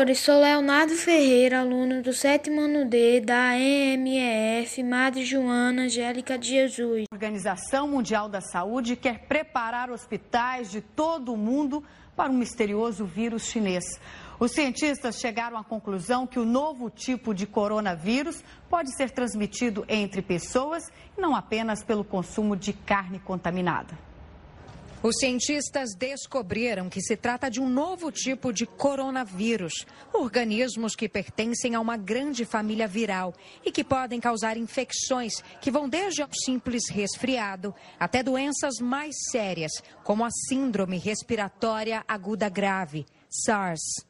Professores, sou Leonardo Ferreira, aluno do sétimo ano D da EMEF Madre Joana Angélica de Jesus. A Organização Mundial da Saúde quer preparar hospitais de todo o mundo para um misterioso vírus chinês. Os cientistas chegaram à conclusão que o novo tipo de coronavírus pode ser transmitido entre pessoas e não apenas pelo consumo de carne contaminada. Os cientistas descobriram que se trata de um novo tipo de coronavírus, organismos que pertencem a uma grande família viral e que podem causar infecções que vão desde o simples resfriado até doenças mais sérias, como a Síndrome Respiratória Aguda Grave, SARS.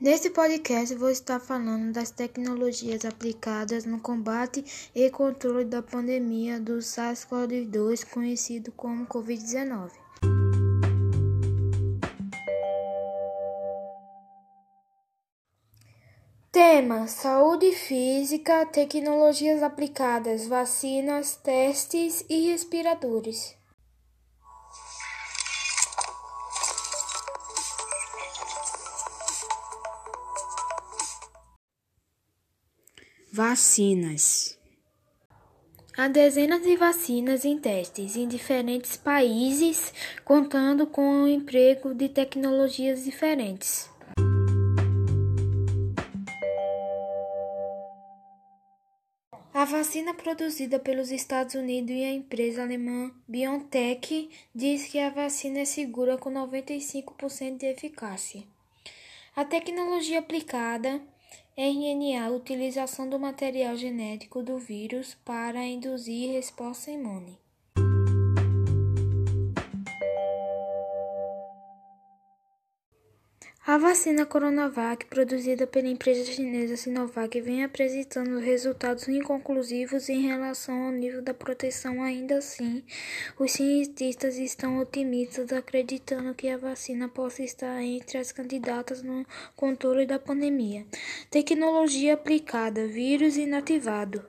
Neste podcast vou estar falando das tecnologias aplicadas no combate e controle da pandemia do SARS-CoV-2, conhecido como Covid-19. Tema: Saúde física, tecnologias aplicadas, vacinas, testes e respiradores. Vacinas. Há dezenas de vacinas em testes em diferentes países, contando com o emprego de tecnologias diferentes. A vacina produzida pelos Estados Unidos e a empresa alemã BioNTech diz que a vacina é segura com 95% de eficácia. A tecnologia aplicada RNA utilização do material genético do vírus para induzir resposta imune. A vacina Coronavac, produzida pela empresa chinesa Sinovac, vem apresentando resultados inconclusivos em relação ao nível da proteção. Ainda assim, os cientistas estão otimistas, acreditando que a vacina possa estar entre as candidatas no controle da pandemia. Tecnologia aplicada: vírus inativado.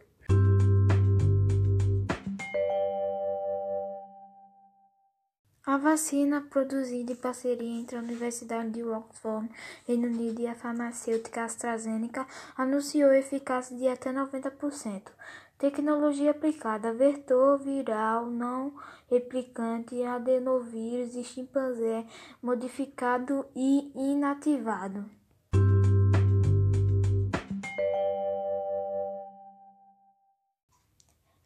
A vacina, produzida em parceria entre a Universidade de Oxford, Reino Unido e a farmacêutica AstraZeneca, anunciou eficácia de até 90%. Tecnologia aplicada: vetor viral não replicante, adenovírus de chimpanzé modificado e inativado.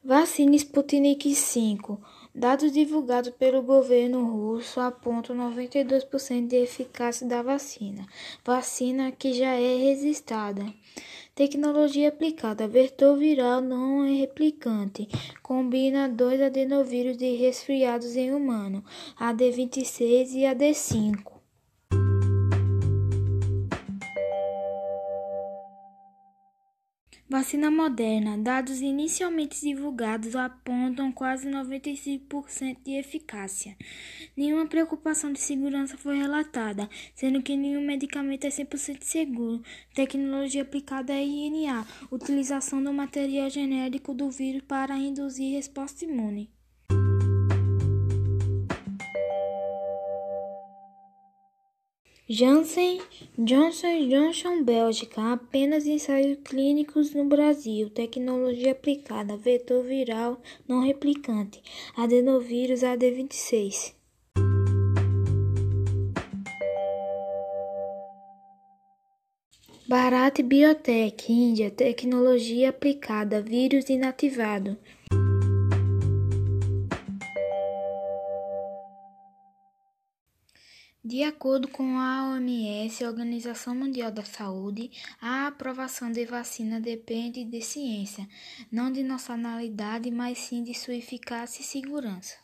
Vacina Sputnik V Dados divulgados pelo governo russo apontam 92% de eficácia da vacina, vacina que já é registrada. Tecnologia aplicada: vetor viral não replicante. Combina dois adenovírus de resfriados em humano, AD26 e AD5. Vacina Moderna. Dados inicialmente divulgados apontam quase 95% de eficácia. Nenhuma preocupação de segurança foi relatada, sendo que nenhum medicamento é 100% seguro. Tecnologia aplicada a RNA. Utilização do material genérico do vírus para induzir resposta imune. Janssen Johnson Johnson Bélgica apenas ensaios clínicos no Brasil. Tecnologia aplicada: vetor viral não replicante. Adenovírus AD26. Bharat Biotech, Índia, tecnologia aplicada, vírus inativado. De acordo com a OMS, Organização Mundial da Saúde, a aprovação de vacina depende de ciência, não de nacionalidade, mas sim de sua eficácia e segurança.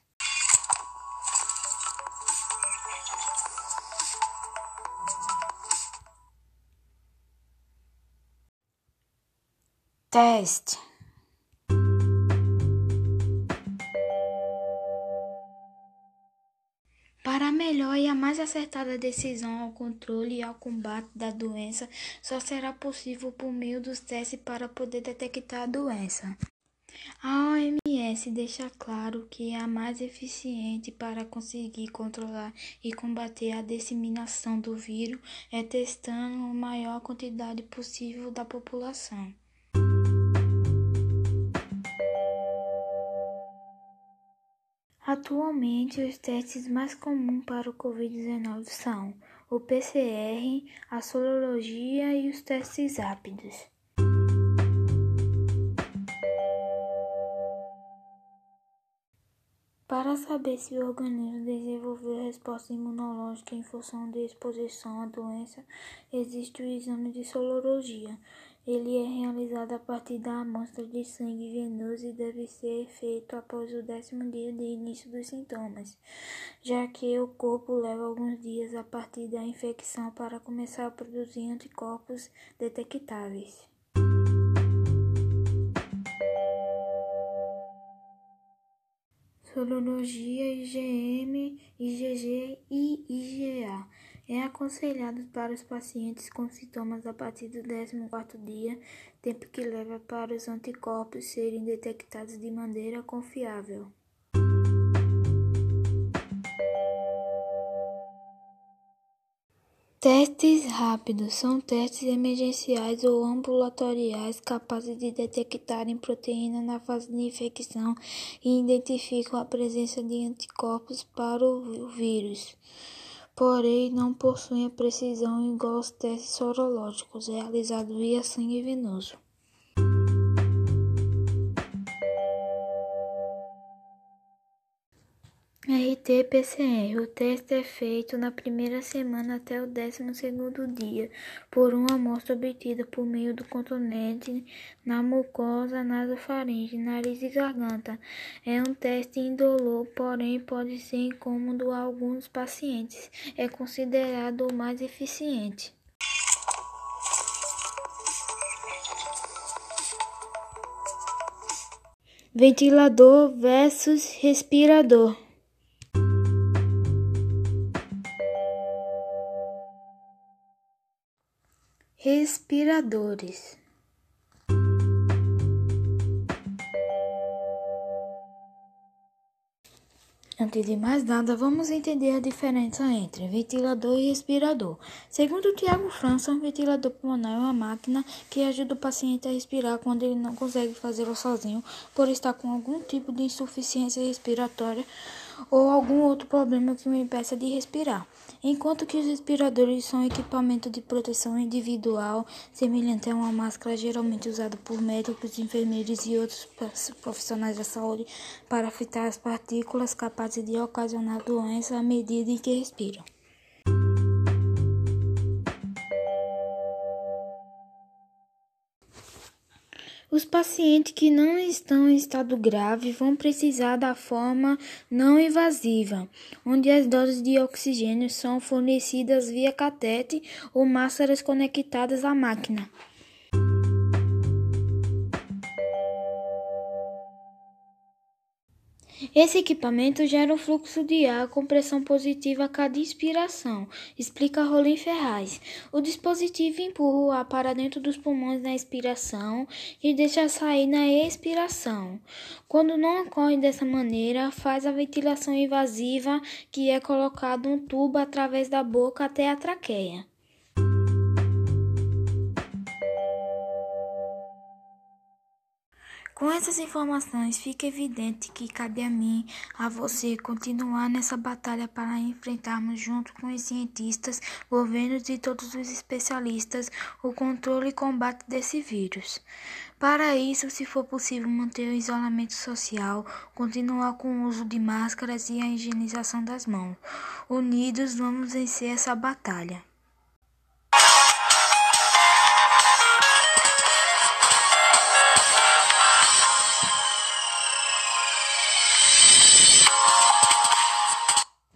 Teste melhor e a mais acertada decisão ao controle e ao combate da doença, só será possível por meio dos testes para poder detectar a doença. A OMS deixa claro que a mais eficiente para conseguir controlar e combater a disseminação do vírus é testando a maior quantidade possível da população. Atualmente, os testes mais comuns para o Covid-19 são o PCR, a sorologia e os testes rápidos. Para saber se o organismo desenvolveu resposta imunológica em função de exposição à doença, existe o exame de sorologia. Ele é realizado a partir da amostra de sangue venoso e deve ser feito após o décimo dia de início dos sintomas, já que o corpo leva alguns dias a partir da infecção para começar a produzir anticorpos detectáveis. Sorologia IgM, IgG e IgA é aconselhado para os pacientes com sintomas a partir do 14º dia, tempo que leva para os anticorpos serem detectados de maneira confiável. Testes rápidos são testes emergenciais ou ambulatoriais capazes de detectarem proteína na fase de infecção e identificam a presença de anticorpos para o vírus. Porém, não possuem a precisão igual aos testes sorológicos realizados via sangue venoso. RT-PCR. O teste é feito na primeira semana até o décimo segundo dia, por uma amostra obtida por meio do cotonete na mucosa nasofaringe, nariz e garganta. É um teste indolor, porém pode ser incômodo a alguns pacientes. É considerado o mais eficiente. Ventilador versus respirador. Respiradores. Antes de mais nada, vamos entender a diferença entre ventilador e respirador. Segundo Tiago França, um ventilador pulmonar é uma máquina que ajuda o paciente a respirar quando ele não consegue fazê-lo sozinho por estar com algum tipo de insuficiência respiratória ou algum outro problema que o impeça de respirar. Enquanto que os respiradores são equipamento de proteção individual, semelhante a uma máscara geralmente usada por médicos, enfermeiros e outros profissionais da saúde para filtrar as partículas capazes de ocasionar doença à medida em que respiram. Os pacientes que não estão em estado grave vão precisar da forma não invasiva, onde as doses de oxigênio são fornecidas via catete ou máscaras conectadas à máquina. Esse equipamento gera um fluxo de ar com pressão positiva a cada inspiração, explica Rolim Ferraz. O dispositivo empurra o ar para dentro dos pulmões na inspiração e deixa sair na expiração. Quando não ocorre dessa maneira, faz a ventilação invasiva, que é colocado um tubo através da boca até a traqueia. Com essas informações, fica evidente que cabe a mim, a você, continuar nessa batalha para enfrentarmos, junto com os cientistas, governos e todos os especialistas, o controle e combate desse vírus. Para isso, se for possível, manter o isolamento social, continuar com o uso de máscaras e a higienização das mãos. Unidos, vamos vencer essa batalha.